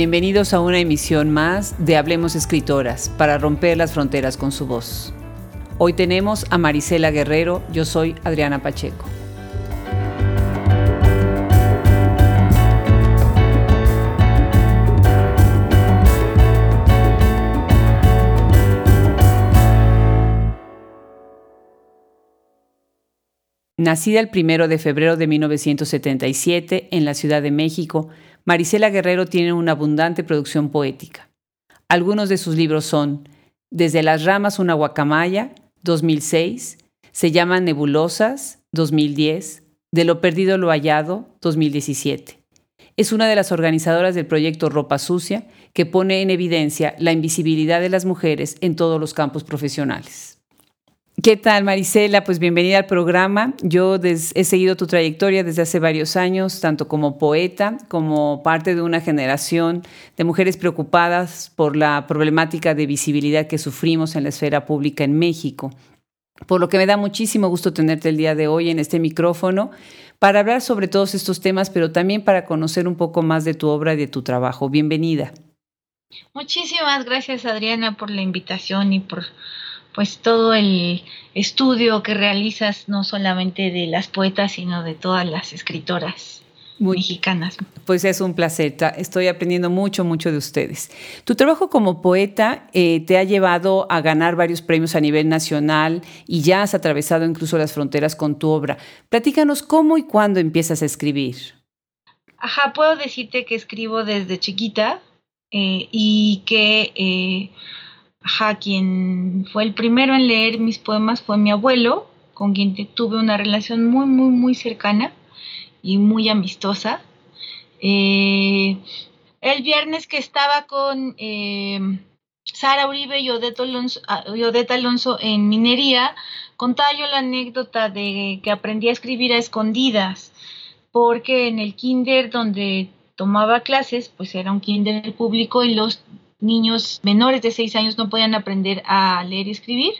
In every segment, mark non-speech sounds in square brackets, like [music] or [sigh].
Bienvenidos a una emisión más de Hablemos Escritoras para romper las fronteras con su voz. Hoy tenemos a Marisela Guerrero, yo soy Adriana Pacheco. Nacida el 1 de febrero de 1977 en la Ciudad de México, Marisela Guerrero tiene una abundante producción poética. Algunos de sus libros son Desde las ramas una guacamaya, 2006, Se llaman Nebulosas, 2010, De lo perdido lo hallado, 2017. Es una de las organizadoras del proyecto Ropa Sucia, que pone en evidencia la invisibilidad de las mujeres en todos los campos profesionales. ¿Qué tal, Marisela? Pues bienvenida al programa. Yo he seguido tu trayectoria desde hace varios años, tanto como poeta, como parte de una generación de mujeres preocupadas por la problemática de visibilidad que sufrimos en la esfera pública en México. Por lo que me da muchísimo gusto tenerte el día de hoy en este micrófono para hablar sobre todos estos temas, pero también para conocer un poco más de tu obra y de tu trabajo. Bienvenida. Muchísimas gracias, Adriana, por la invitación y por pues todo el estudio que realizas no solamente de las poetas, sino de todas las escritoras mexicanas. Pues es un placer, estoy aprendiendo mucho, mucho de ustedes. Tu trabajo como poeta eh, te ha llevado a ganar varios premios a nivel nacional y ya has atravesado incluso las fronteras con tu obra. Platícanos cómo y cuándo empiezas a escribir. Ajá, puedo decirte que escribo desde chiquita eh, y que... Eh, Ajá, quien fue el primero en leer mis poemas fue mi abuelo, con quien tuve una relación muy, muy, muy cercana y muy amistosa. Eh, el viernes que estaba con eh, Sara Uribe y Odeta Alonso, ah, Alonso, en minería, contaba yo la anécdota de que aprendí a escribir a escondidas, porque en el kinder donde tomaba clases, pues era un kinder público y los niños menores de 6 años no podían aprender a leer y escribir,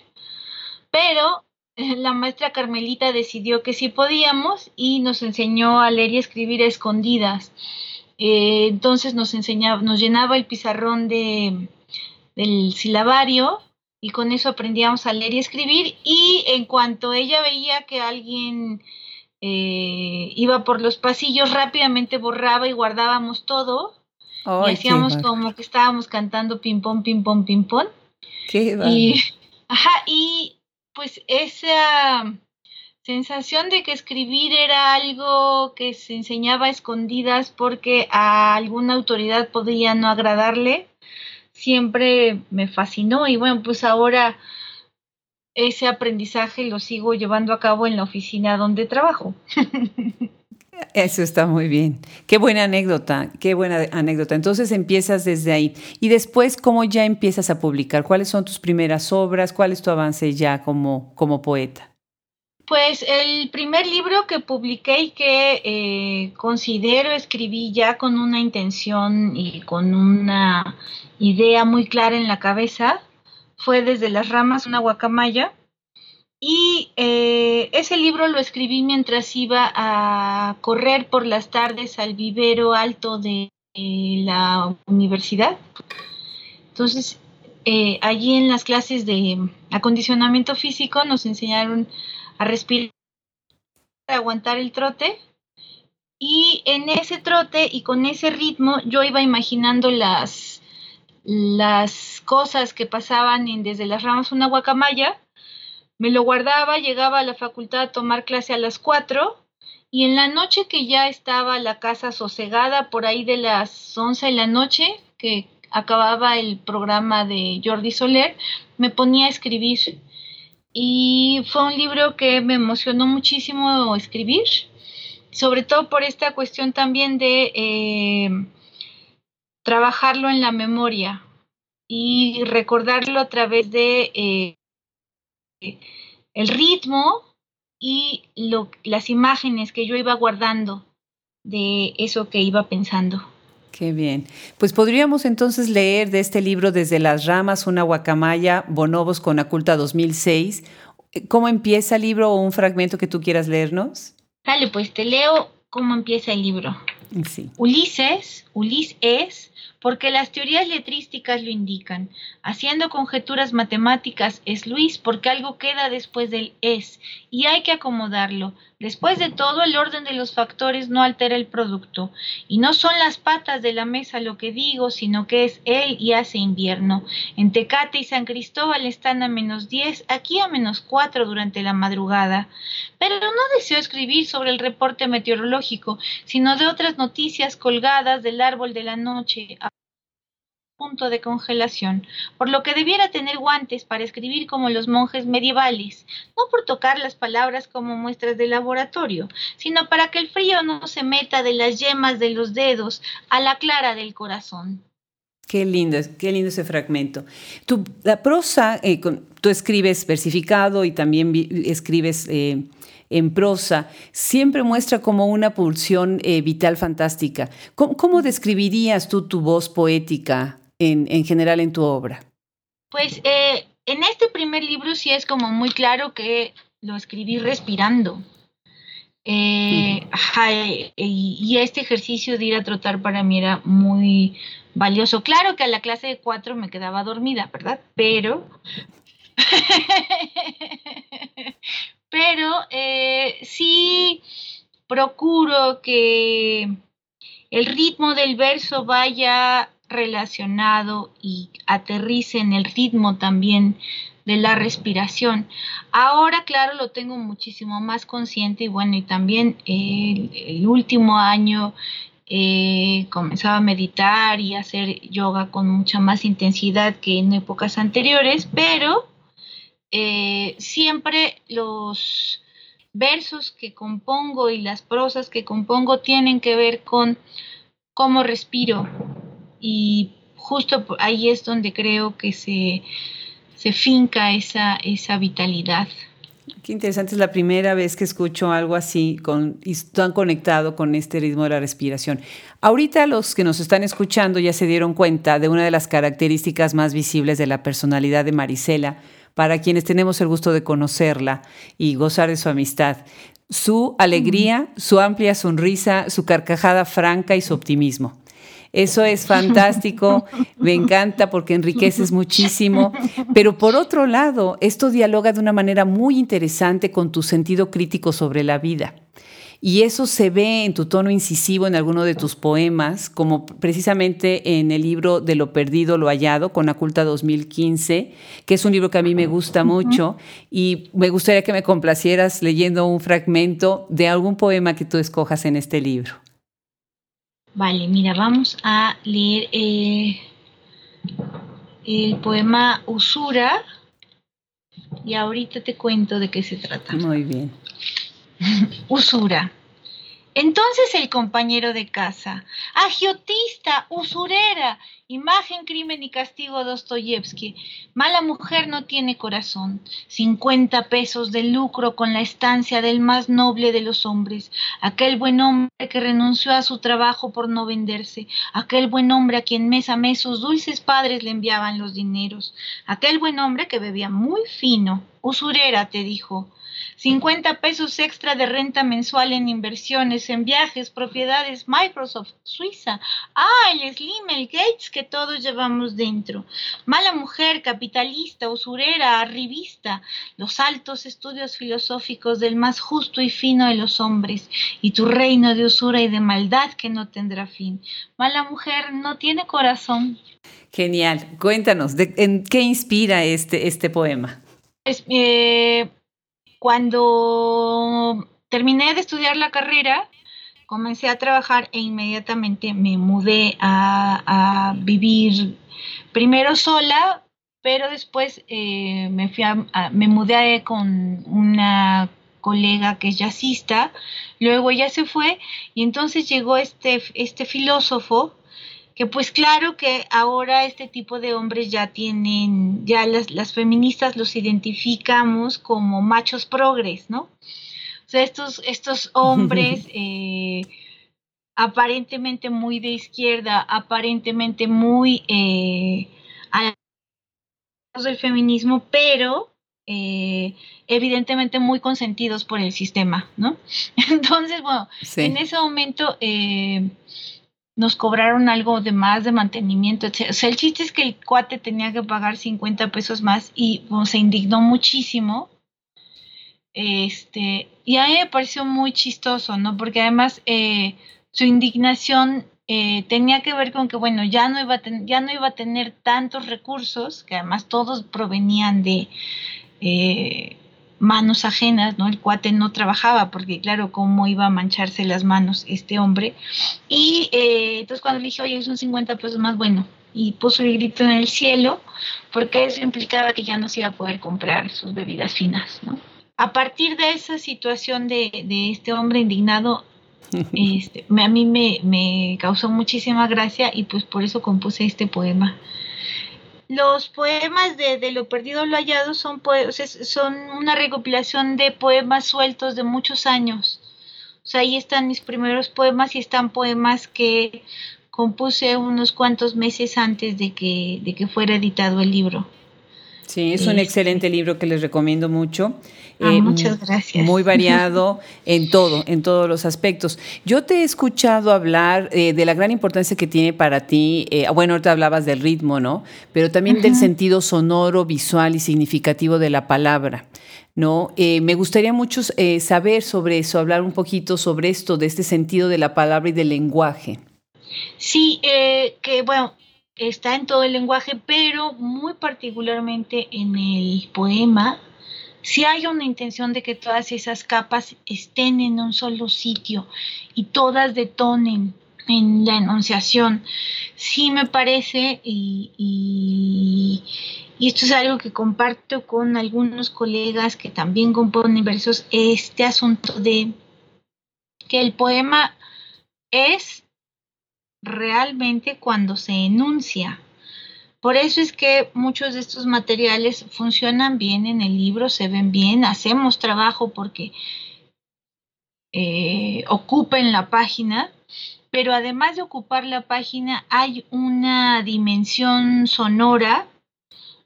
pero eh, la maestra Carmelita decidió que sí podíamos y nos enseñó a leer y escribir a escondidas. Eh, entonces nos enseñaba, nos llenaba el pizarrón de, del silabario y con eso aprendíamos a leer y escribir y en cuanto ella veía que alguien eh, iba por los pasillos rápidamente borraba y guardábamos todo y hacíamos como que estábamos cantando ping pong, ping pong, ping pong. y, [laughs] ajá, y pues esa sensación de que escribir era algo que se enseñaba a escondidas porque a alguna autoridad podía no agradarle, siempre me fascinó y bueno, pues ahora ese aprendizaje lo sigo llevando a cabo en la oficina donde trabajo. [laughs] Eso está muy bien. Qué buena anécdota, qué buena anécdota. Entonces empiezas desde ahí. Y después, ¿cómo ya empiezas a publicar? ¿Cuáles son tus primeras obras? ¿Cuál es tu avance ya como, como poeta? Pues el primer libro que publiqué y que eh, considero escribí ya con una intención y con una idea muy clara en la cabeza fue Desde las ramas, una guacamaya y eh, ese libro lo escribí mientras iba a correr por las tardes al vivero alto de eh, la universidad. Entonces, eh, allí en las clases de acondicionamiento físico nos enseñaron a respirar, a aguantar el trote. Y en ese trote y con ese ritmo yo iba imaginando las, las cosas que pasaban en Desde las ramas una guacamaya me lo guardaba, llegaba a la facultad a tomar clase a las 4 y en la noche que ya estaba la casa sosegada, por ahí de las 11 de la noche, que acababa el programa de Jordi Soler, me ponía a escribir. Y fue un libro que me emocionó muchísimo escribir, sobre todo por esta cuestión también de eh, trabajarlo en la memoria y recordarlo a través de eh, el ritmo y las imágenes que yo iba guardando de eso que iba pensando. Qué bien. Pues podríamos entonces leer de este libro Desde las ramas, una guacamaya, Bonobos con Aculta 2006. ¿Cómo empieza el libro o un fragmento que tú quieras leernos? Dale, pues te leo cómo empieza el libro. Ulises, Ulises porque las teorías letrísticas lo indican. Haciendo conjeturas matemáticas es Luis, porque algo queda después del es, y hay que acomodarlo. Después de todo, el orden de los factores no altera el producto, y no son las patas de la mesa lo que digo, sino que es él y hace invierno. En Tecate y San Cristóbal están a menos 10, aquí a menos 4 durante la madrugada. Pero no deseo escribir sobre el reporte meteorológico, sino de otras noticias colgadas del árbol de la noche punto de congelación, por lo que debiera tener guantes para escribir como los monjes medievales, no por tocar las palabras como muestras de laboratorio, sino para que el frío no se meta de las yemas de los dedos a la clara del corazón. Qué lindo, qué lindo ese fragmento. Tu, la prosa, eh, tú escribes versificado y también escribes eh, en prosa, siempre muestra como una pulsión eh, vital fantástica. ¿Cómo, describirías tú tu voz poética en, general en tu obra? Pues eh, en este primer libro sí es como muy claro que lo escribí respirando. Eh, y, este ejercicio de ir a trotar para mí era muy valioso. Claro que a la clase de cuatro me quedaba dormida, ¿verdad? Pero, [laughs] pero eh, sí procuro que el ritmo del verso vaya relacionado y aterrice en el ritmo también de la respiración. Ahora, claro, lo tengo muchísimo más consciente y bueno, y también el, último año he comenzado a meditar y hacer yoga con mucha más intensidad que en épocas anteriores, pero eh, siempre los versos que compongo y las prosas que compongo tienen que ver con cómo respiro, y justo ahí es donde creo que se, se finca esa, esa vitalidad. Qué interesante, es la primera vez que escucho algo así con, y tan conectado con este ritmo de la respiración. Ahorita los que nos están escuchando ya se dieron cuenta de una de las características más visibles de la personalidad de Marisela, para quienes tenemos el gusto de conocerla y gozar de su amistad. Su alegría, su amplia sonrisa, su carcajada franca y su optimismo. Eso es fantástico, me encanta porque enriqueces muchísimo, pero por otro lado, esto dialoga de una manera muy interesante con tu sentido crítico sobre la vida. Y eso se ve en tu tono incisivo en alguno de tus poemas, como precisamente en el libro De lo perdido, lo hallado, con Aculta 2015, que es un libro que a mí me gusta mucho y me gustaría que me complacieras leyendo un fragmento de algún poema que tú escojas en este libro. Vale, mira, vamos a leer eh, el poema Usura y ahorita te cuento de qué se trata. Muy bien. [laughs] Usura. Entonces el compañero de casa, agiotista, usurera, imagen, crimen y castigo Dostoyevsky, mala mujer no tiene corazón, cincuenta pesos de lucro con la estancia del más noble de los hombres, aquel buen hombre que renunció a su trabajo por no venderse, aquel buen hombre a quien mes a mes sus dulces padres le enviaban los dineros, aquel buen hombre que bebía muy fino, usurera, te dijo, 50 pesos extra de renta mensual en inversiones, en viajes, propiedades, Microsoft, Suiza. Ah, el Slim, el Gates que todos llevamos dentro. Mala mujer, capitalista, usurera, arribista. Los altos estudios filosóficos del más justo y fino de los hombres. Y tu reino de usura y de maldad que no tendrá fin. Mala mujer no tiene corazón. Genial. Cuéntanos, ¿en qué inspira este, este poema? Es, eh, cuando terminé de estudiar la carrera, comencé a trabajar e inmediatamente me mudé a, vivir primero sola, pero después eh, me, fui me mudé con una colega que es jazzista, luego ella se fue y entonces llegó este, este filósofo que pues claro que ahora este tipo de hombres ya tienen, ya las, feministas los identificamos como machos progres, ¿no? O sea, estos, estos hombres [laughs] eh, aparentemente muy de izquierda, aparentemente muy eh, del feminismo, pero eh, evidentemente muy consentidos por el sistema, ¿no? [laughs] Entonces, bueno, en ese momento eh, nos cobraron algo de más de mantenimiento, O sea, el chiste es que el cuate tenía que pagar 50 pesos más y se indignó muchísimo. Este, y a mí me pareció muy chistoso, ¿no? Porque además eh, su indignación eh, tenía que ver con que, bueno, ya no, iba a ya no iba a tener tantos recursos, que además todos provenían de eh, manos ajenas, ¿no? El cuate no trabajaba, porque claro, ¿cómo iba a mancharse las manos este hombre? Y eh, entonces cuando le dije, oye, son 50 pesos más, bueno, y puso el grito en el cielo, porque eso implicaba que ya no se iba a poder comprar sus bebidas finas, ¿no? A partir de esa situación de, de este hombre indignado, [laughs] este, a mí me, causó muchísima gracia y pues por eso compuse este poema. Los poemas de, Lo Perdido Lo Hallado son, son una recopilación de poemas sueltos de muchos años. O sea, ahí están mis primeros poemas y están poemas que compuse unos cuantos meses antes de que, de que fuera editado el libro. Sí, es un excelente libro que les recomiendo mucho. Ah, eh, muchas gracias. Muy variado [laughs] en todo, en todos los aspectos. Yo te he escuchado hablar eh, de la gran importancia que tiene para ti, eh, bueno, ahorita hablabas del ritmo, ¿no? Pero también del sentido sonoro, visual y significativo de la palabra. ¿no? me gustaría mucho saber sobre eso, hablar un poquito sobre esto, de este sentido de la palabra y del lenguaje. Sí, que bueno, está en todo el lenguaje, pero muy particularmente en el poema, si hay una intención de que todas esas capas estén en un solo sitio y todas detonen en la enunciación, sí me parece, y, y, esto es algo que comparto con algunos colegas que también componen versos, este asunto de que el poema es realmente cuando se enuncia. Por eso es que muchos de estos materiales funcionan bien en el libro, se ven bien, hacemos trabajo porque eh, ocupen la página, pero además de ocupar la página hay una dimensión sonora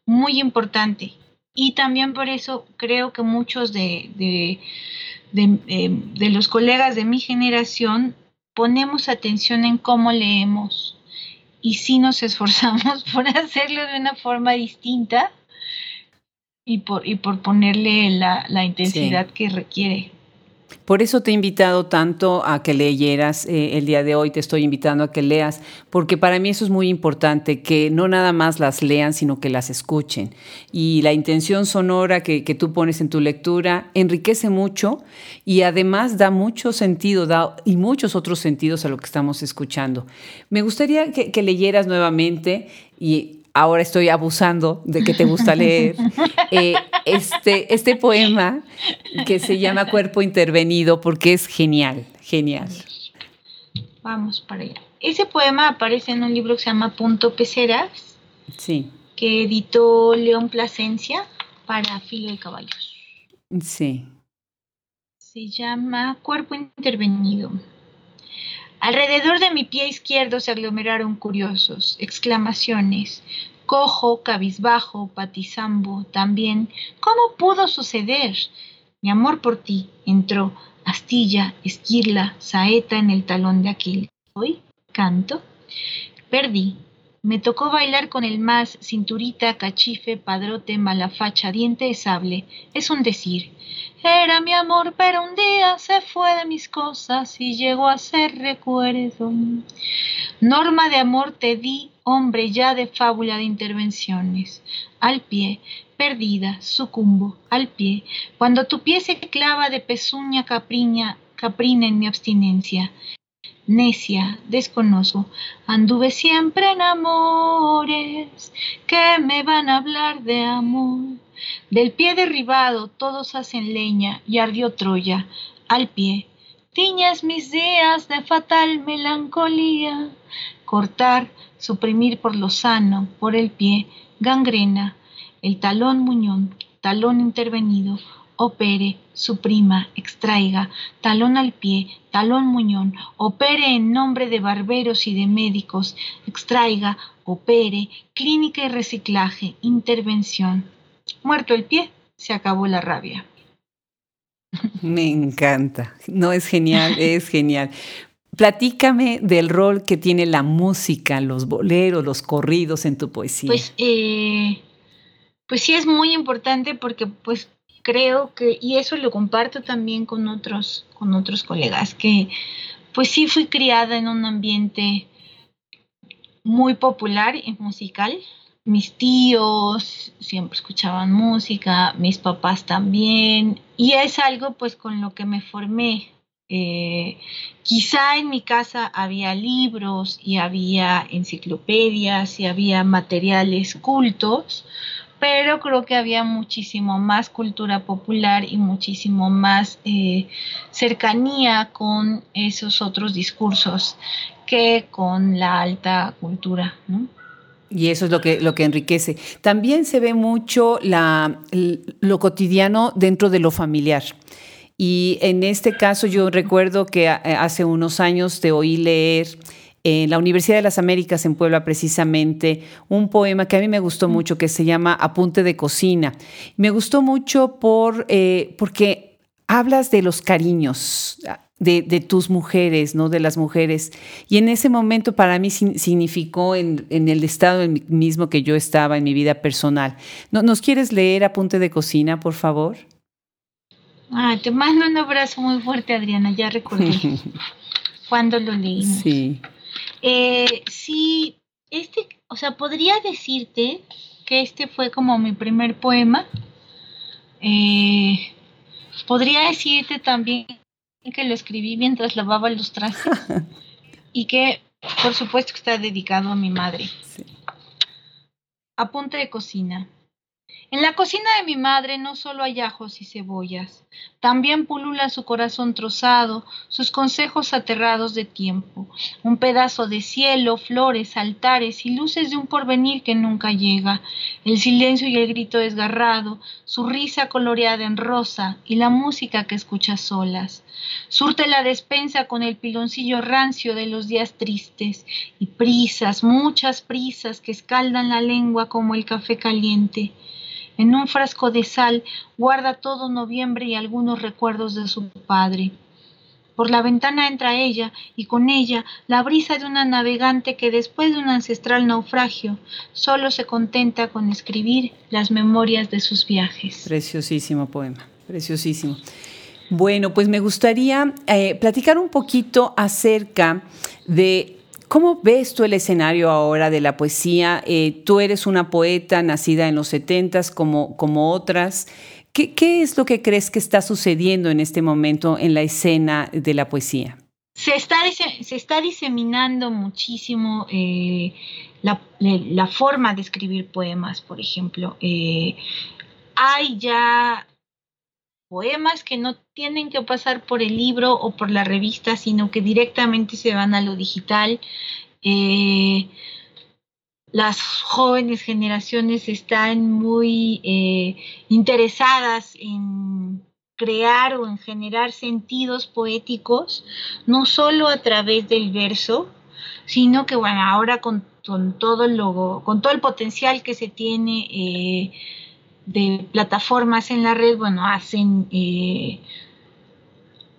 muy importante. Y también por eso creo que muchos de, de los colegas de mi generación ponemos atención en cómo leemos y sí nos esforzamos [laughs] por hacerlo de una forma distinta y por, y por ponerle la, intensidad que requiere. Por eso te he invitado tanto a que leyeras eh, el día de hoy, te estoy invitando a que leas, porque para mí eso es muy importante, que no nada más las lean, sino que las escuchen. Y la intención sonora que, tú pones en tu lectura enriquece mucho y además da mucho sentido y muchos otros sentidos a lo que estamos escuchando. Me gustaría que leyeras nuevamente y ahora estoy abusando de que te gusta leer, [laughs] eh, este, este poema que se llama Cuerpo Intervenido porque es genial, genial. Vamos para allá. Ese poema aparece en un libro que se llama Punto Peceras, sí. que editó León Plasencia para Filo de Caballos. Sí. Se llama Cuerpo Intervenido. Alrededor de mi pie izquierdo se aglomeraron curiosos, exclamaciones, cojo, cabizbajo, patizambo, también. ¿Cómo pudo suceder? Mi amor por ti entró, astilla, esquirla, saeta en el talón de aquel. Hoy canto. Perdí. Me tocó bailar con el más, cinturita, cachife, padrote, malafacha, diente de sable. Es un decir. Era mi amor, pero un día se fue de mis cosas y llegó a ser recuerdo. Norma de amor te di, hombre ya de fábula de intervenciones. Al pie, perdida, sucumbo, al pie, cuando tu pie se clava de pezuña capriña, caprina en mi abstinencia. Necia, desconozco, anduve siempre en amores que me van a hablar de amor. Del pie derribado todos hacen leña y ardió Troya. Al pie, tiñas mis días de fatal melancolía. Cortar, suprimir por lo sano, por el pie, gangrena, el talón muñón, talón intervenido, opere, suprima, extraiga, talón al pie, talón muñón, opere en nombre de barberos y de médicos, extraiga, opere, clínica y reciclaje, intervención. Muerto el pie, se acabó la rabia. Me encanta. No, es genial, [laughs] es genial. Platícame del rol que tiene la música, los boleros, los corridos en tu poesía. Pues, eh, pues sí es muy importante porque pues creo que, y eso lo comparto también con otros, con otros colegas, que pues sí fui criada en un ambiente muy popular y musical. Mis tíos siempre escuchaban música, mis papás también, y es algo pues con lo que me formé. Eh, quizá en mi casa había libros y había enciclopedias y había materiales cultos, pero creo que había muchísimo más cultura popular y muchísimo más eh, cercanía con esos otros discursos que con la alta cultura. Y eso es lo que, lo que enriquece. También se ve mucho la, lo cotidiano dentro de lo familiar. Y en este caso yo recuerdo que hace unos años te oí leer en la Universidad de las Américas en Puebla precisamente un poema que a mí me gustó mucho que se llama Apunte de cocina. Me gustó mucho por, eh, porque hablas de los cariños. De, tus mujeres, ¿no? De las mujeres. Y en ese momento para mí significó en, el estado mismo que yo estaba en mi vida personal. ¿Nos quieres leer Apunte de Cocina, por favor? Ah, te mando un abrazo muy fuerte, Adriana, ya recordé [laughs] cuando lo leí. Sí. Eh, sí, este, o sea, podría decirte que este fue como mi primer poema. Eh, podría decirte también que lo escribí mientras lavaba los trastes [laughs] y que, por supuesto, que está dedicado a mi madre. Apunte de cocina. En la cocina de mi madre no solo hay ajos y cebollas, también pulula su corazón trozado, sus consejos aterrados de tiempo, un pedazo de cielo, flores, altares y luces de un porvenir que nunca llega, el silencio y el grito desgarrado, su risa coloreada en rosa y la música que escucha solas. Surte la despensa con el piloncillo rancio de los días tristes y prisas, muchas prisas que escaldan la lengua como el café caliente. En un frasco de sal guarda todo noviembre y algunos recuerdos de su padre. Por la ventana entra ella y con ella la brisa de una navegante que después de un ancestral naufragio solo se contenta con escribir las memorias de sus viajes. Preciosísimo poema, preciosísimo. Bueno, pues me gustaría eh, platicar un poquito acerca de ¿Cómo ves tú el escenario ahora de la poesía? Eh, tú eres una poeta nacida en los setentas como, como otras. ¿Qué, es lo que crees que está sucediendo en este momento en la escena de la poesía? Se está, se está diseminando muchísimo eh, la, forma de escribir poemas, por ejemplo. Eh, hay ya poemas que no tienen que pasar por el libro o por la revista, sino que directamente se van a lo digital. Eh, las jóvenes generaciones están muy eh, interesadas en crear o en generar sentidos poéticos, no solo a través del verso, sino que bueno, ahora con, todo, con todo el potencial que se tiene eh, de plataformas en la red, bueno, hacen, eh,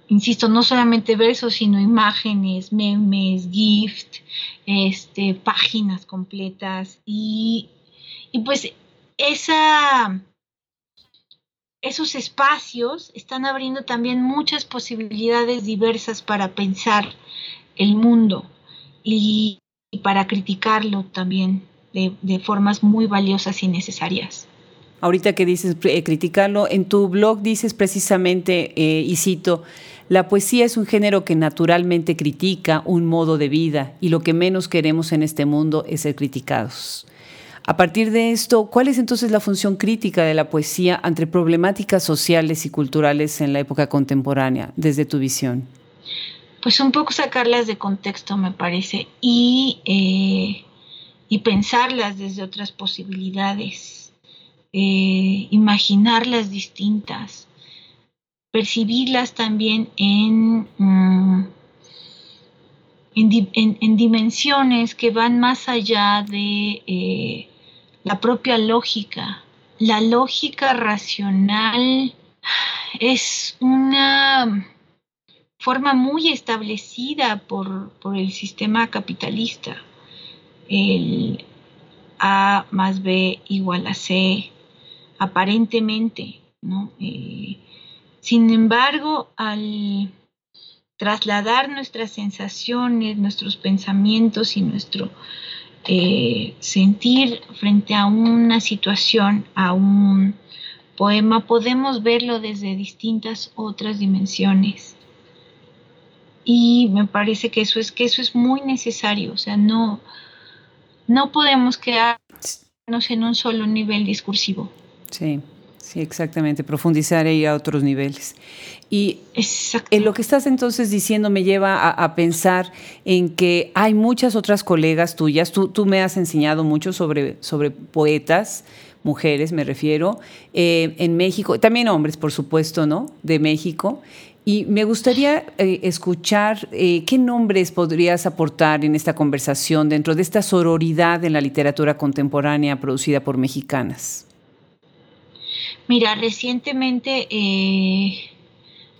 insisto, no solamente versos, sino imágenes, memes, gift, este, páginas completas. Y, y pues esa, esos espacios están abriendo también muchas posibilidades diversas para pensar el mundo y, para criticarlo también de formas muy valiosas y necesarias ahorita que dices eh, criticarlo, en tu blog dices precisamente, eh, y cito, la poesía es un género que naturalmente critica un modo de vida y lo que menos queremos en este mundo es ser criticados. A partir de esto, ¿cuál es entonces la función crítica de la poesía ante problemáticas sociales y culturales en la época contemporánea, desde tu visión? Pues un poco sacarlas de contexto, me parece, y, eh, y pensarlas desde otras posibilidades eh, imaginarlas distintas, percibirlas también en, mm, en, dimensiones que van más allá de eh, la propia lógica la lógica racional es una forma muy establecida por, el sistema capitalista. El A más B igual a C, aparentemente, ¿no? Eh, sin embargo, al trasladar nuestras sensaciones, nuestros pensamientos y nuestro eh, sentir frente a una situación, a un poema, podemos verlo desde distintas otras dimensiones. Y me parece que eso es que eso es muy necesario, o sea, no, no podemos quedarnos en un solo nivel discursivo. Sí. Sí, exactamente, profundizar y a otros niveles. Y en lo que estás entonces diciendo me lleva a, pensar en que hay muchas otras colegas tuyas, tú, tú me has enseñado mucho sobre, sobre poetas, mujeres me refiero, eh, en México, también hombres, por supuesto, ¿no? De México. Y me gustaría eh, escuchar eh, qué nombres podrías aportar en esta conversación dentro de esta sororidad en la literatura contemporánea producida por mexicanas. Mira, recientemente eh,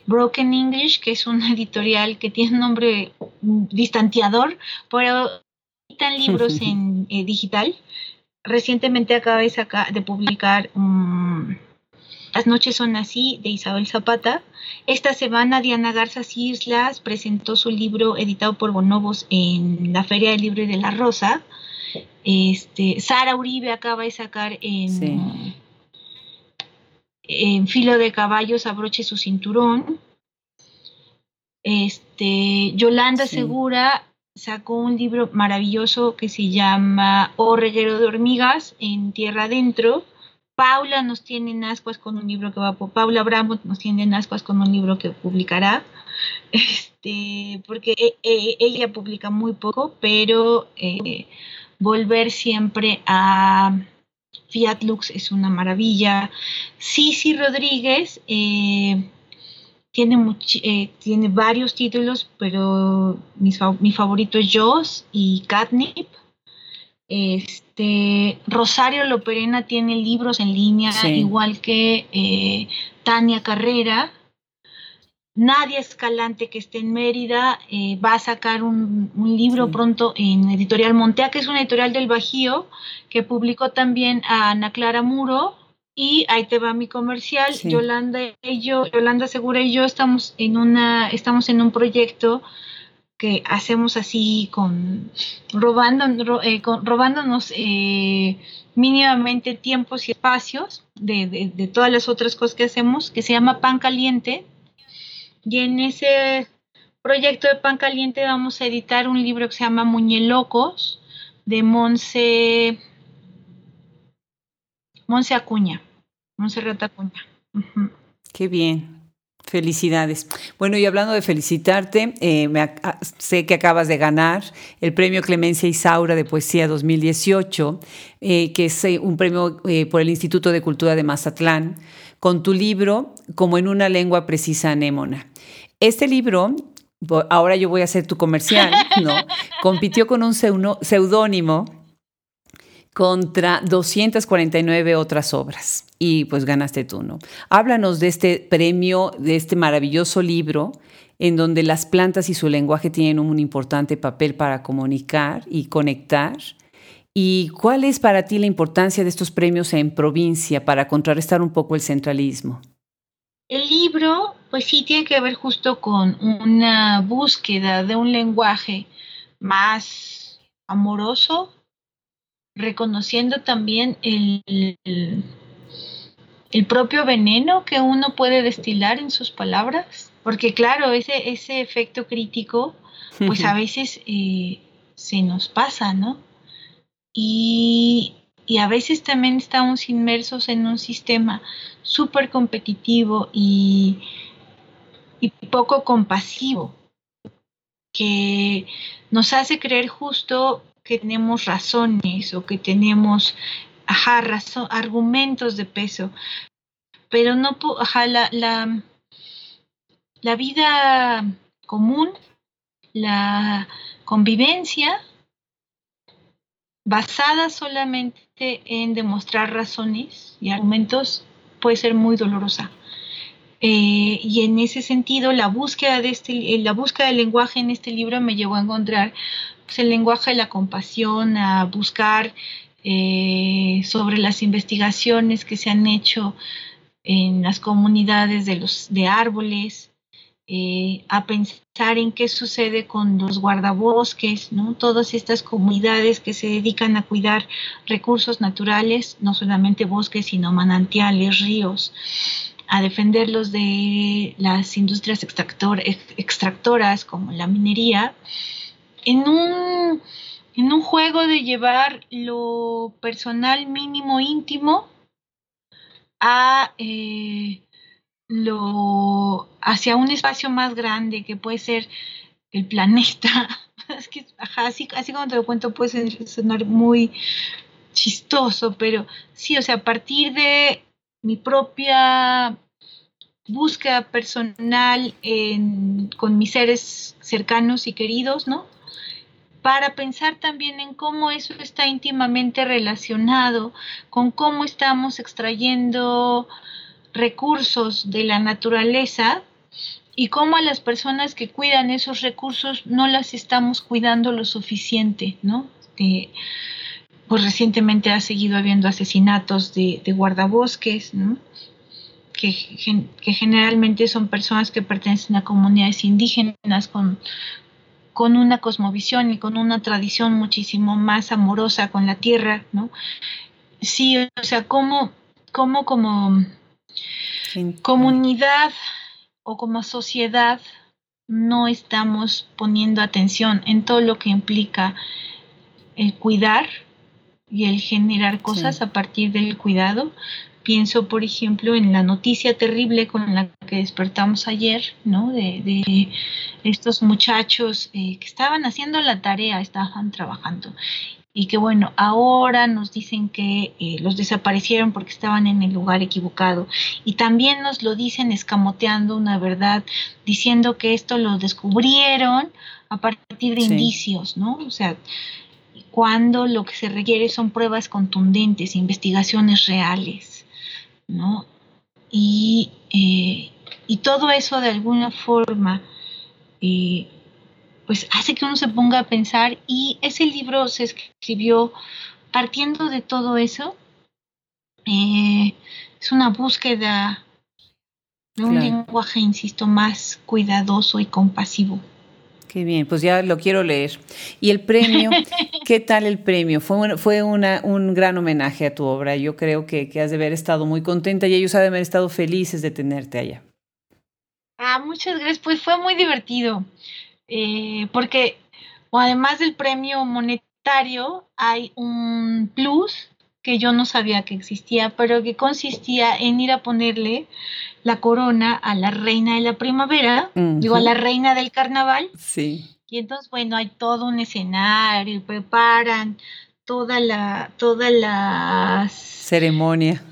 Broken English, que es una [laughs] editorial que tiene un nombre distanteador, pero editan [laughs] libros en eh, digital. Recientemente acaba de, publicar Las noches son así, de Isabel Zapata. Esta semana Diana Garza Islas presentó su libro editado por Bonobos en la Feria del Libro y de la Rosa. Este, Sara Uribe acaba de sacar en en filo de caballos abroche su cinturón. Este, Yolanda Segura sacó un libro maravilloso que se llama O reguero de hormigas en tierra adentro. Paula nos tiene en ascuas con un libro que va por Paula Bramo nos tiene en ascuas con un libro que publicará. Este, porque e, e, ella publica muy poco, pero eh, volver siempre a Fiat Lux es una maravilla. Sisi Rodríguez eh, tiene, eh, tiene varios títulos, pero mi, favorito es Joss y Catnip. Este, Rosario Loperena tiene libros en línea, igual que eh, Tania Carrera. Nadia Escalante, que está en Mérida, eh, va a sacar un, libro pronto en Editorial Montea, que es una editorial del Bajío, que publicó también a Ana Clara Muro. Y ahí te va mi comercial. Yolanda y yo, Yolanda Segura y yo estamos en una, estamos en un proyecto que hacemos así con robando, eh, robándonos eh, mínimamente tiempos y espacios de, de todas las otras cosas que hacemos, que se llama Pan Caliente y en ese proyecto de Pan Caliente vamos a editar un libro que se llama Muñelocos de Monse, Monse Acuña, Monserrat Acuña. Qué bien. Felicidades. Bueno, y hablando de felicitarte, eh, ah, sé que acabas de ganar el premio Clemencia Isaura de Poesía 2018, eh, que es eh, un premio por el Instituto de Cultura de Mazatlán, con tu libro Como en una lengua precisa anémona. Este libro, ahora yo voy a hacer tu comercial, [laughs] ¿no? Compitió con un seudónimo contra 249 otras obras y pues ganaste tú, ¿no? Háblanos de este premio, de este maravilloso libro en donde las plantas y su lenguaje tienen un importante papel para comunicar y conectar. ¿Y cuál es para ti la importancia de estos premios en provincia para contrarrestar un poco el centralismo? El libro, pues sí, tiene que ver justo con una búsqueda de un lenguaje más amoroso, reconociendo también el, el, propio veneno que uno puede destilar en sus palabras, porque claro, ese, ese efecto crítico, pues a [laughs] veces eh, se nos pasa, ¿no? Y y a veces también estamos inmersos en un sistema súper competitivo y, poco compasivo que nos hace creer justo que tenemos razones o que tenemos ajá, argumentos de peso, pero no, ajá, la, la, la vida común, la convivencia basada solamente en demostrar razones y argumentos puede ser muy dolorosa. Eh, y en ese sentido, la búsqueda, de este, la búsqueda del lenguaje en este libro me llevó a encontrar pues, el lenguaje de la compasión, a buscar eh, sobre las investigaciones que se han hecho en las comunidades de, los, de árboles, eh, a pensar en qué sucede con los guardabosques, ¿no? todas estas comunidades que se dedican a cuidar recursos naturales, no solamente bosques, sino manantiales, ríos, a defenderlos de las industrias extractoras como la minería, en un, en un juego de llevar lo personal mínimo íntimo a eh, lo hacia un espacio más grande que puede ser el planeta. [laughs] es que, así, así como te lo cuento puede sonar muy chistoso, pero sí, o sea, a partir de mi propia búsqueda personal con mis seres cercanos y queridos, ¿no? Para pensar también en cómo eso está íntimamente relacionado con cómo estamos extrayendo recursos de la naturaleza y cómo a las personas que cuidan esos recursos no las estamos cuidando lo suficiente, ¿no? pues recientemente ha seguido habiendo asesinatos de, guardabosques, ¿no? que, generalmente son personas que pertenecen a comunidades indígenas con, con una cosmovisión y con una tradición muchísimo más amorosa con la tierra, ¿no? Sí, o sea, cómo, cómo como comunidad o como sociedad no estamos poniendo atención en todo lo que implica el cuidar y el generar cosas a partir del cuidado. Pienso, por ejemplo, en la noticia terrible con la que despertamos ayer, ¿no? De, estos muchachos eh, que estaban haciendo la tarea, estaban trabajando y que bueno, ahora nos dicen que eh, los desaparecieron porque estaban en el lugar equivocado y también nos lo dicen escamoteando una verdad, diciendo que esto lo descubrieron a partir de indicios, ¿no? O sea, cuando lo que se requiere son pruebas contundentes, investigaciones reales, ¿no? Y, eh, y todo eso de alguna forma eh, pues hace que uno se ponga a pensar y ese libro se escribió partiendo de todo eso. Eh, es una búsqueda de un lenguaje, insisto, más cuidadoso y compasivo. Qué bien, pues ya lo quiero leer. ¿Y el premio? [laughs] ¿Qué tal el premio? Fue, fue una, un gran homenaje a tu obra. Yo creo que, que has de haber estado muy contenta y ellos han de haber estado felices de tenerte allá. Ah, muchas gracias. Pues fue muy divertido. Eh, porque además del premio monetario hay un plus que yo no sabía que existía, pero que consistía en ir a ponerle la corona a la reina de la primavera, digo, a la reina del carnaval. Sí. Y entonces, bueno, hay todo un escenario, preparan toda la, toda la ceremonia.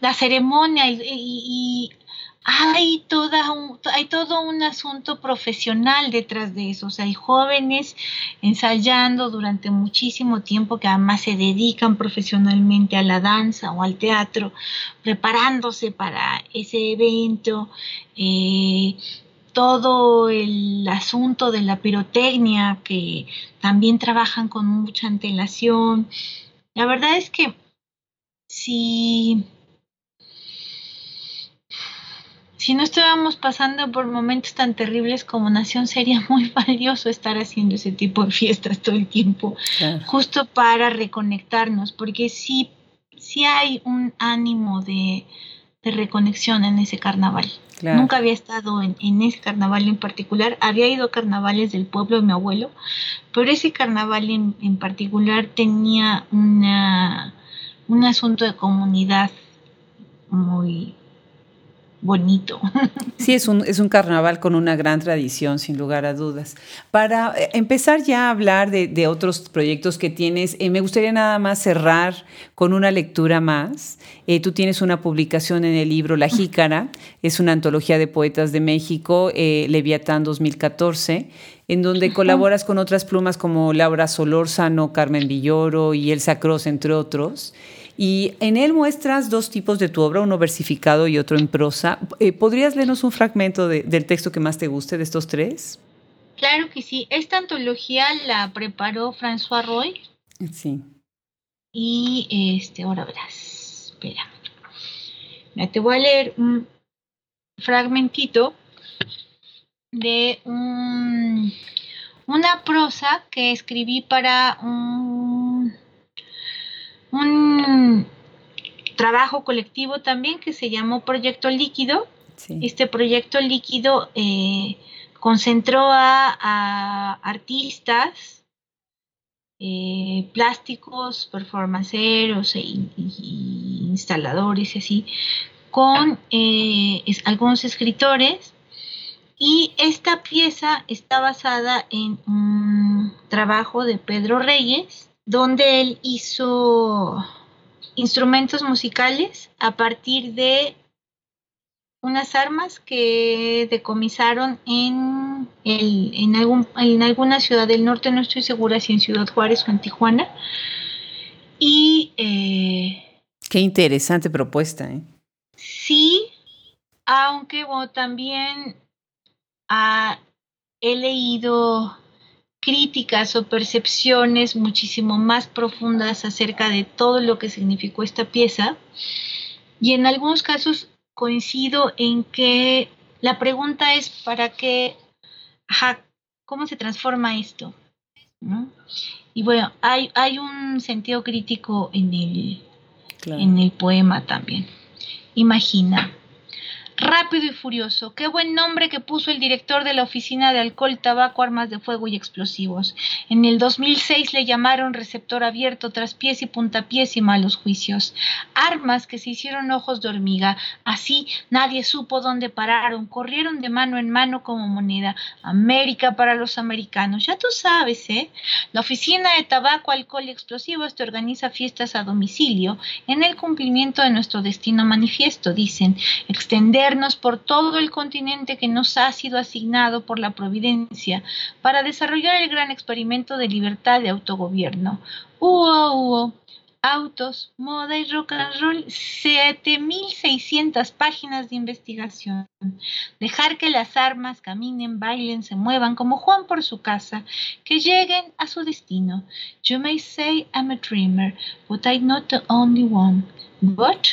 la ceremonia y hay, toda un, hay todo un asunto profesional detrás de eso. O sea, hay jóvenes ensayando durante muchísimo tiempo que además se dedican profesionalmente a la danza o al teatro, preparándose para ese evento. Eh, todo el asunto de la pirotecnia, que también trabajan con mucha antelación. La verdad es que si si no estuviéramos pasando por momentos tan terribles como nación, sería muy [laughs] valioso estar haciendo ese tipo de fiestas todo el tiempo, justo para reconectarnos, porque sí, sí hay un ánimo de, reconexión en ese carnaval. Nunca había estado en, ese carnaval en particular, había ido a carnavales del pueblo de mi abuelo, pero ese carnaval en, en particular tenía una, un asunto de comunidad muy bonito. [laughs] Sí, es un, es un carnaval con una gran tradición, sin lugar a dudas. Para eh, empezar ya a hablar de, otros proyectos que tienes, eh, me gustaría nada más cerrar con una lectura más. Eh, tú tienes una publicación en el libro La Jícara, es una antología de poetas de México, Leviatán 2014. en donde colaboras con otras plumas como Laura Solórzano, Carmen Villoro y Elsa Cross, entre otros. Y en él muestras dos tipos de tu obra, uno versificado y otro en prosa. Eh, ¿Podrías leernos un fragmento del texto que más te guste de estos tres? Claro que sí. Esta antología la preparó François Roy. Sí. Y este, ahora verás. Espera. te voy a leer un fragmentito de un, una prosa que escribí para un un trabajo colectivo también que se llamó Proyecto Líquido. Este proyecto líquido eh, concentró a, artistas eh, plásticos, performanceros e, instaladores y así, con eh, algunos escritores. Y esta pieza está basada en un trabajo de Pedro Reyes, donde él hizo instrumentos musicales a partir de unas armas que decomisaron en, el, en, algún, en alguna ciudad del norte, no estoy segura si en Ciudad Juárez o en Tijuana. Y... Eh, Qué interesante propuesta, ¿eh? Sí, aunque también ah, he leído críticas o percepciones muchísimo más profundas acerca de todo lo que significó esta pieza. Y en algunos casos coincido en que la pregunta es para qué, ¿cómo se transforma esto? Y bueno, hay, hay un sentido crítico en el, en el poema también. Imagina, Rápido y furioso. Qué buen nombre que puso el director de la Oficina de Alcohol, Tabaco, Armas de Fuego y Explosivos. En el 2006 le llamaron receptor abierto, tras pies y puntapiés y malos juicios. Armas que se hicieron ojos de hormiga. Así nadie supo dónde pararon. Corrieron de mano en mano como moneda. América para los americanos. Ya tú sabes, ¿eh? La Oficina de Tabaco, Alcohol y Explosivos te organiza fiestas a domicilio en el cumplimiento de nuestro destino manifiesto, dicen. Extender por todo el continente que nos ha sido asignado por la Providencia para desarrollar el gran experimento de libertad de autogobierno. Autos, moda y rock and roll, 7600 páginas de investigación. Dejar que las armas caminen, bailen, se muevan como Juan por su casa, que lleguen a su destino. You may say I'm a dreamer, but I'm not the only one. But,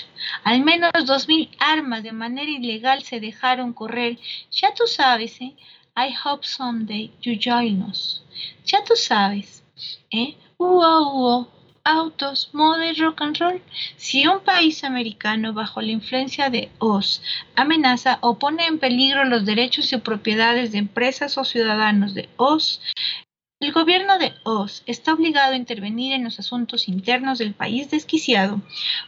al menos dos mil armas de manera ilegal se dejaron correr. Ya tú sabes, ¿eh? I hope someday you join us. Ya tú sabes, ¿eh? Uo, autos, moda y rock and roll. Si un país americano bajo la influencia de Oz amenaza o pone en peligro los derechos y propiedades de empresas o ciudadanos de Oz, el gobierno de Oz está obligado a intervenir en los asuntos internos del país desquiciado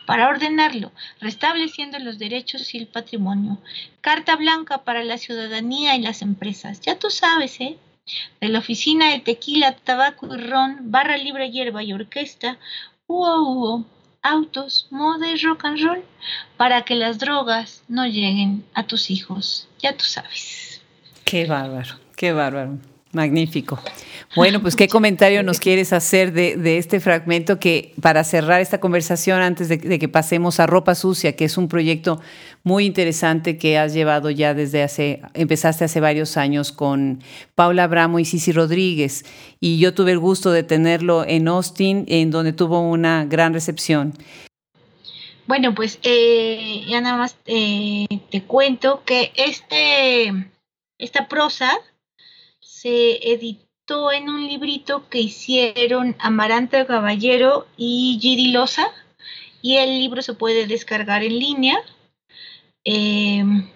para ordenarlo, restableciendo los derechos y el patrimonio. Carta blanca para la ciudadanía y las empresas. Ya tú sabes, ¿eh? De la oficina de tequila, tabaco y ron, barra libre hierba y orquesta, hubo, hubo autos, moda y rock and roll para que las drogas no lleguen a tus hijos. Ya tú sabes. Qué bárbaro, qué bárbaro. Magnífico. Bueno, pues qué comentario nos quieres hacer de, este fragmento que para cerrar esta conversación antes de, que pasemos a Ropa Sucia, que es un proyecto muy interesante que has llevado ya desde hace, empezaste hace varios años con Paula Bramo y Cici Rodríguez. Y yo tuve el gusto de tenerlo en Austin, en donde tuvo una gran recepción. Bueno, pues eh, ya nada más eh, te cuento que este, esta prosa se editó en un librito que hicieron Amaranta Caballero y Gidi Loza y el libro se puede descargar en línea. Em,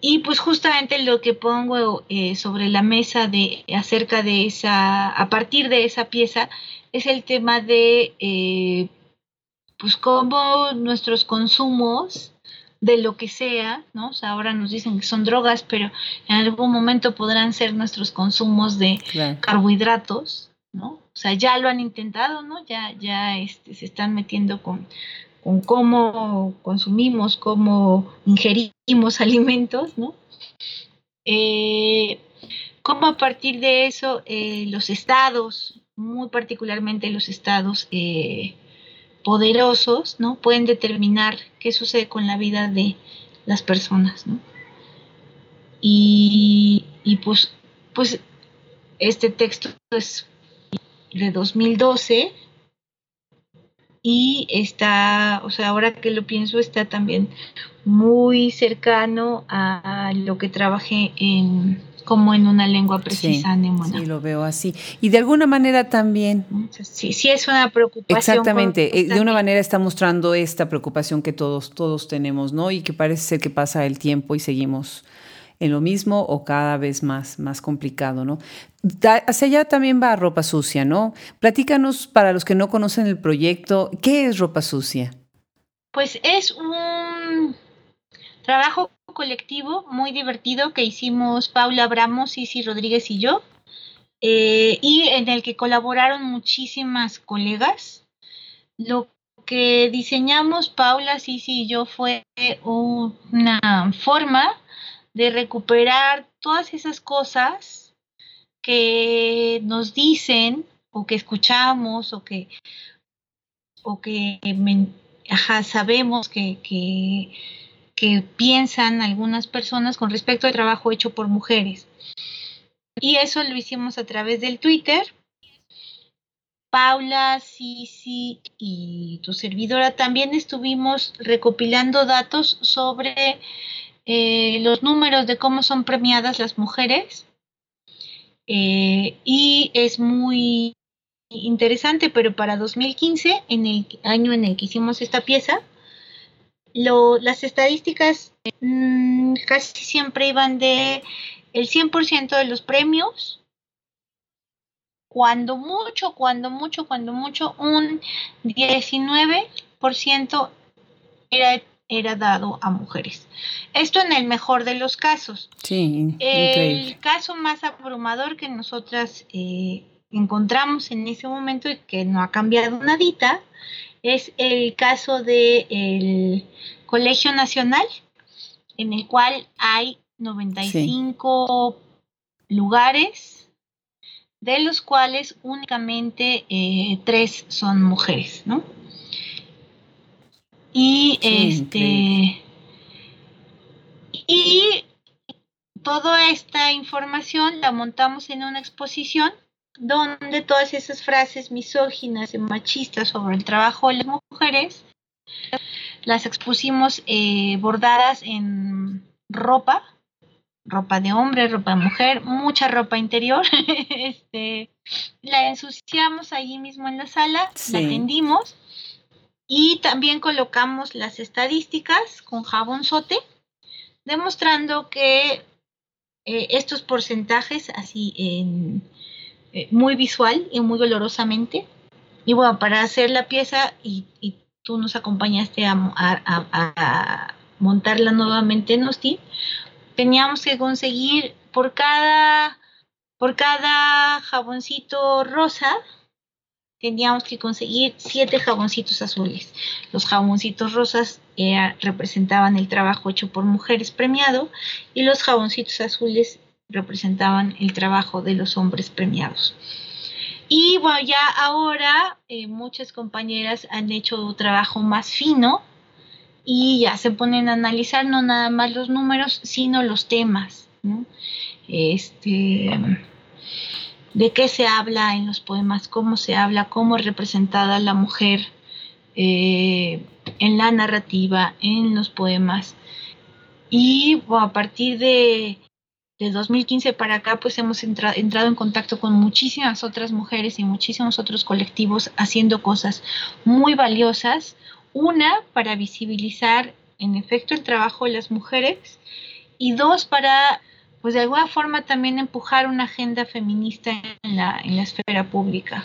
y pues justamente lo que pongo eh, sobre la mesa de acerca de esa, a partir de esa pieza, es el tema de eh, pues cómo nuestros consumos de lo que sea, ¿no? O sea, ahora nos dicen que son drogas, pero en algún momento podrán ser nuestros consumos de carbohidratos, ¿no? O sea, ya lo han intentado, ¿no? Ya, ya este, se están metiendo con, con cómo consumimos, cómo ingerimos [laughs] alimentos, ¿no? Eh, cómo a partir de eso eh, los estados, muy particularmente los estados eh, poderosos, ¿no? Pueden determinar qué sucede con la vida de las personas, ¿no? Y, y pues, pues este texto es de 2012 y está, o sea, ahora que lo pienso, está también muy cercano a lo que trabajé en como en una lengua precisa sí, Sí, lo veo así. Y de alguna manera también... Sí, sí es una preocupación. Exactamente, eh, de una manera está mostrando esta preocupación que todos, todos tenemos, ¿no? Y que parece ser que pasa el tiempo y seguimos en lo mismo o cada vez más, más complicado, ¿no? hacia allá también va ropa sucia, ¿no? Platícanos para los que no conocen el proyecto, ¿qué es ropa sucia? Pues es un trabajo colectivo muy divertido que hicimos Paula Abramos, Isi Rodríguez y yo, eh, y en el que colaboraron muchísimas colegas. Lo que diseñamos Paula, Sisi y yo fue una forma de recuperar todas esas cosas que nos dicen o que escuchamos o que, o que sabemos que, que piensan algunas personas con respecto al trabajo hecho por mujeres. Y eso lo hicimos a través del Twitter. Paula, Sisi y tu servidora también estuvimos recopilando datos sobre eh, los números de cómo son premiadas las mujeres eh, y es muy interesante, pero para 2015, en el año en el que hicimos esta pieza, las estadísticas mm, casi siempre iban de el 100% de los premios, cuando mucho, cuando mucho, cuando mucho, un 19% era era dado a mujeres. Esto en el mejor de los casos. Sí, el caso más abrumador que nosotras eh, encontramos en ese momento y que no ha cambiado nadita es el caso del Colegio Nacional, en el cual hay 95 lugares, de los cuales únicamente eh, tres son mujeres, ¿no? Y este. Y toda esta información la montamos en una exposición donde todas esas frases misóginas y machistas sobre el trabajo de las mujeres las expusimos eh, bordadas en ropa, ropa de hombre, ropa de mujer, mucha ropa interior. [laughs] este, la ensuciamos allí mismo en la sala, la tendimos y también colocamos las estadísticas con jabón sote, demostrando que eh, estos porcentajes, así en, eh, muy visual y muy olorosamente. Y bueno, para hacer la pieza, y, tú nos acompañaste a, montarla nuevamente en Austin, teníamos que conseguir por cada, por cada jaboncito rosa, teníamos que conseguir siete jaboncitos azules. Los jaboncitos rosas representaban el trabajo hecho por mujeres premiado y los jaboncitos azules representaban el trabajo de los hombres premiados. Y bueno, ya ahora eh, muchas compañeras han hecho trabajo más fino y ya se ponen a analizar no nada más los números, sino los temas. Este de qué se habla en los poemas, cómo se habla, cómo es representada la mujer eh, en la narrativa, en los poemas. Y a partir de, 2015 para acá, pues hemos entrado en contacto con muchísimas otras mujeres y muchísimos otros colectivos haciendo cosas muy valiosas. Una, para visibilizar en efecto el trabajo de las mujeres y dos, para pues de alguna forma también empujar una agenda feminista en la, en la esfera pública.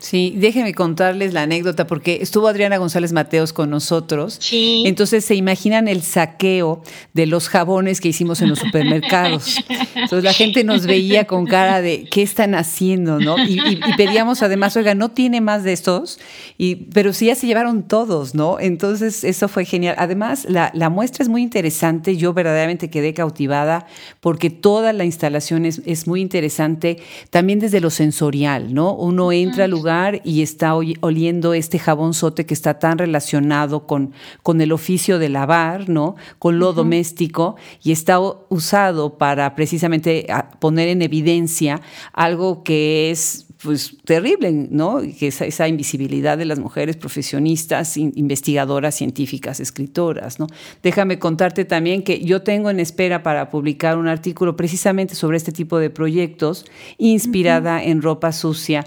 Sí, déjenme contarles la anécdota porque estuvo Adriana González Mateos con nosotros. Sí. Entonces se imaginan el saqueo de los jabones que hicimos en los supermercados. Entonces la gente nos veía con cara de ¿qué están haciendo? ¿no? Y, pedíamos además, oiga, no tiene más de estos, y, pero sí ya se llevaron todos, ¿no? Entonces eso fue genial. Además, la, la muestra es muy interesante. Yo verdaderamente quedé cautivada porque toda la instalación es, es muy interesante, también desde lo sensorial, ¿no? Uno entra al lugar y está oliendo este jabonzote que está tan relacionado con, con el oficio de lavar, ¿no? Con lo doméstico y está usado para precisamente ah, poner en evidencia algo que es pues terrible, ¿no? Que esa, esa invisibilidad de las mujeres profesionistas, investigadoras, científicas, escritoras, ¿no? Déjame contarte también que yo tengo en espera para publicar un artículo precisamente sobre este tipo de proyectos, inspirada en ropa sucia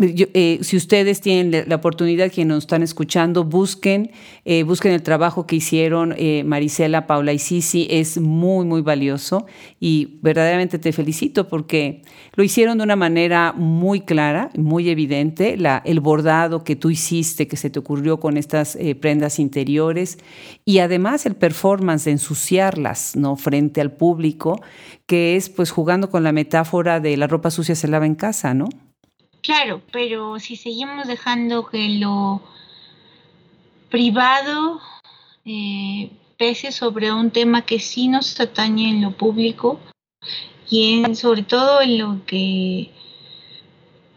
eh, si ustedes tienen la oportunidad, que nos están escuchando, busquen, eh, busquen el trabajo que hicieron eh, Marisela, Paula y Sisi, es muy, muy valioso y verdaderamente te felicito porque lo hicieron de una manera muy clara, muy evidente, la, el bordado que tú hiciste, que se te ocurrió con estas prendas interiores y además el performance de ensuciarlas ¿no? frente al público, que es pues jugando con la metáfora de la ropa sucia se lava en casa, ¿no? Claro, pero si seguimos dejando que lo privado eh, pese sobre un tema que sí nos atañe en lo público y en, sobre todo en lo que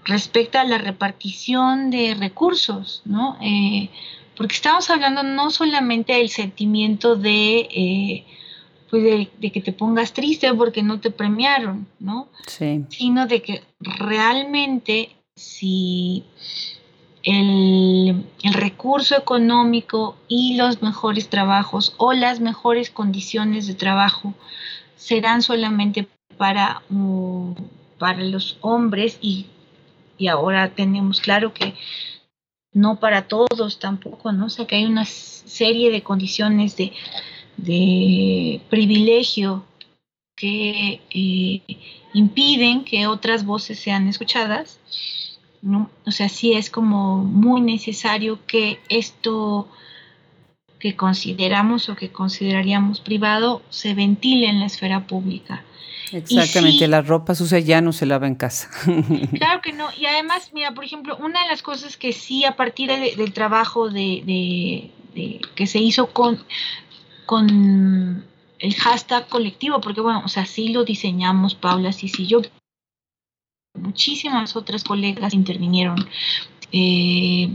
respecta a la repartición de recursos, ¿no? Eh, porque estamos hablando no solamente del sentimiento de, eh, pues de, que te pongas triste porque no te premiaron, ¿no? Sí. Sino de que realmente si el, recurso económico y los mejores trabajos o las mejores condiciones de trabajo serán solamente para, mm, para los hombres y, ahora tenemos claro que no para todos tampoco, ¿no? O sea que hay una serie de condiciones de, de privilegio que eh, impiden que otras voces sean escuchadas o sea, sí es como muy necesario que esto que consideramos o que consideraríamos privado se ventile en la esfera pública. Exactamente, la ropa sucia ya no se lava en casa. [laughs] Claro que no, y además, mira, por ejemplo, una de las cosas que sí a partir del trabajo de, que se hizo con, con el hashtag colectivo, porque bueno, o sea, sí lo diseñamos, Paula, sí, sí, yo muchísimas otras colegas intervinieron. Eh,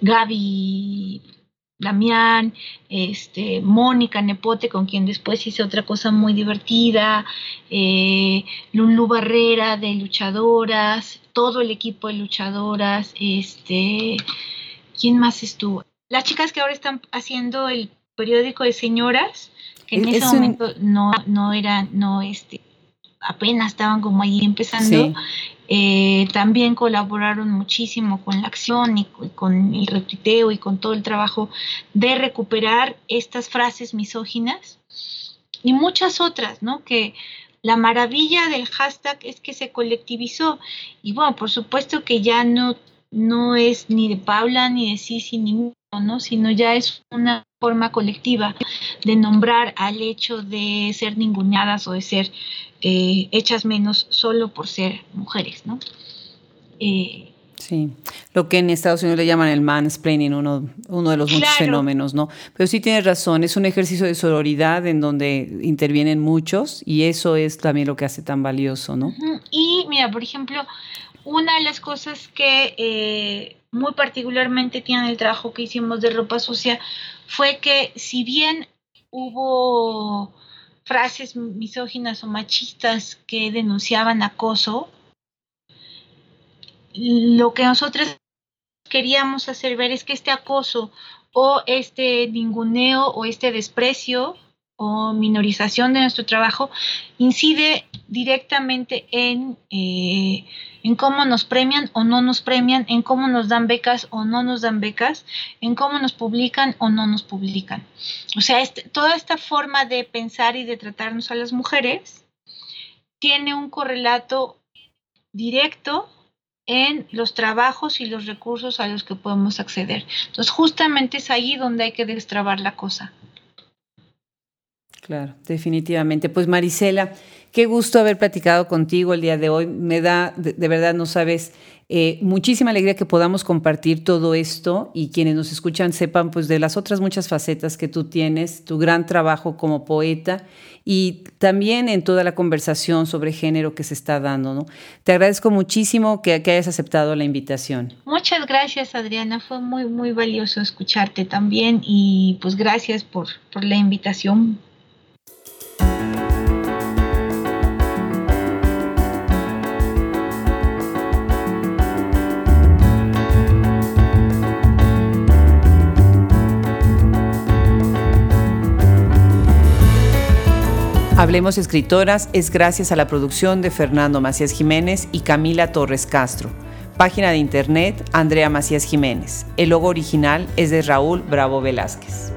Gaby Damián, este, Mónica Nepote, con quien después hice otra cosa muy divertida, eh, Lulu Barrera de Luchadoras, todo el equipo de Luchadoras, este, ¿quién más estuvo? Las chicas que ahora están haciendo el periódico de señoras, que en ese momento no, no eran, no, este, apenas estaban como ahí empezando, eh, también colaboraron muchísimo con la acción y, con el retuiteo y con todo el trabajo de recuperar estas frases misóginas y muchas otras, ¿no? Que la maravilla del hashtag es que se colectivizó y bueno, por supuesto que ya no, no es ni de Paula, ni de Sisi, ni ¿no? sino ya es una forma colectiva de nombrar al hecho de ser ninguneadas o de ser eh, hechas menos solo por ser mujeres, ¿no? Eh, sí, lo que en Estados Unidos le llaman el mansplaining, uno, uno de los muchos fenómenos, ¿no? Pero sí tienes razón, es un ejercicio de sororidad en donde intervienen muchos y eso es también lo que hace tan valioso, ¿no? Y mira, por ejemplo, una de las cosas que eh, muy particularmente tiene el trabajo que hicimos de ropa sucia fue que si bien hubo frases misóginas o machistas que denunciaban acoso, lo que nosotros queríamos hacer ver es que este acoso o este ninguneo o este desprecio o minorización de nuestro trabajo incide directamente en, eh, en cómo nos premian o no nos premian, en cómo nos dan becas o no nos dan becas, en cómo nos publican o no nos publican. O sea, este, toda esta forma de pensar y de tratarnos a las mujeres tiene un correlato directo en los trabajos y los recursos a los que podemos acceder. Entonces, justamente es ahí donde hay que destrabar la cosa. Claro, definitivamente. Pues Marisela, qué gusto haber platicado contigo el día de hoy. Me da, de, verdad, no sabes, eh, muchísima alegría que podamos compartir todo esto y quienes nos escuchan sepan pues de las otras muchas facetas que tú tienes, tu gran trabajo como poeta y también en toda la conversación sobre género que se está dando. ¿no? Te agradezco muchísimo que, hayas aceptado la invitación. Muchas gracias, Adriana. Fue muy, muy valioso escucharte también y pues gracias por, por la invitación. Hablemos Escritoras es gracias a la producción de Fernando Macías Jiménez y Camila Torres Castro. Página de internet Andrea Macías Jiménez. El logo original es de Raúl Bravo Velázquez.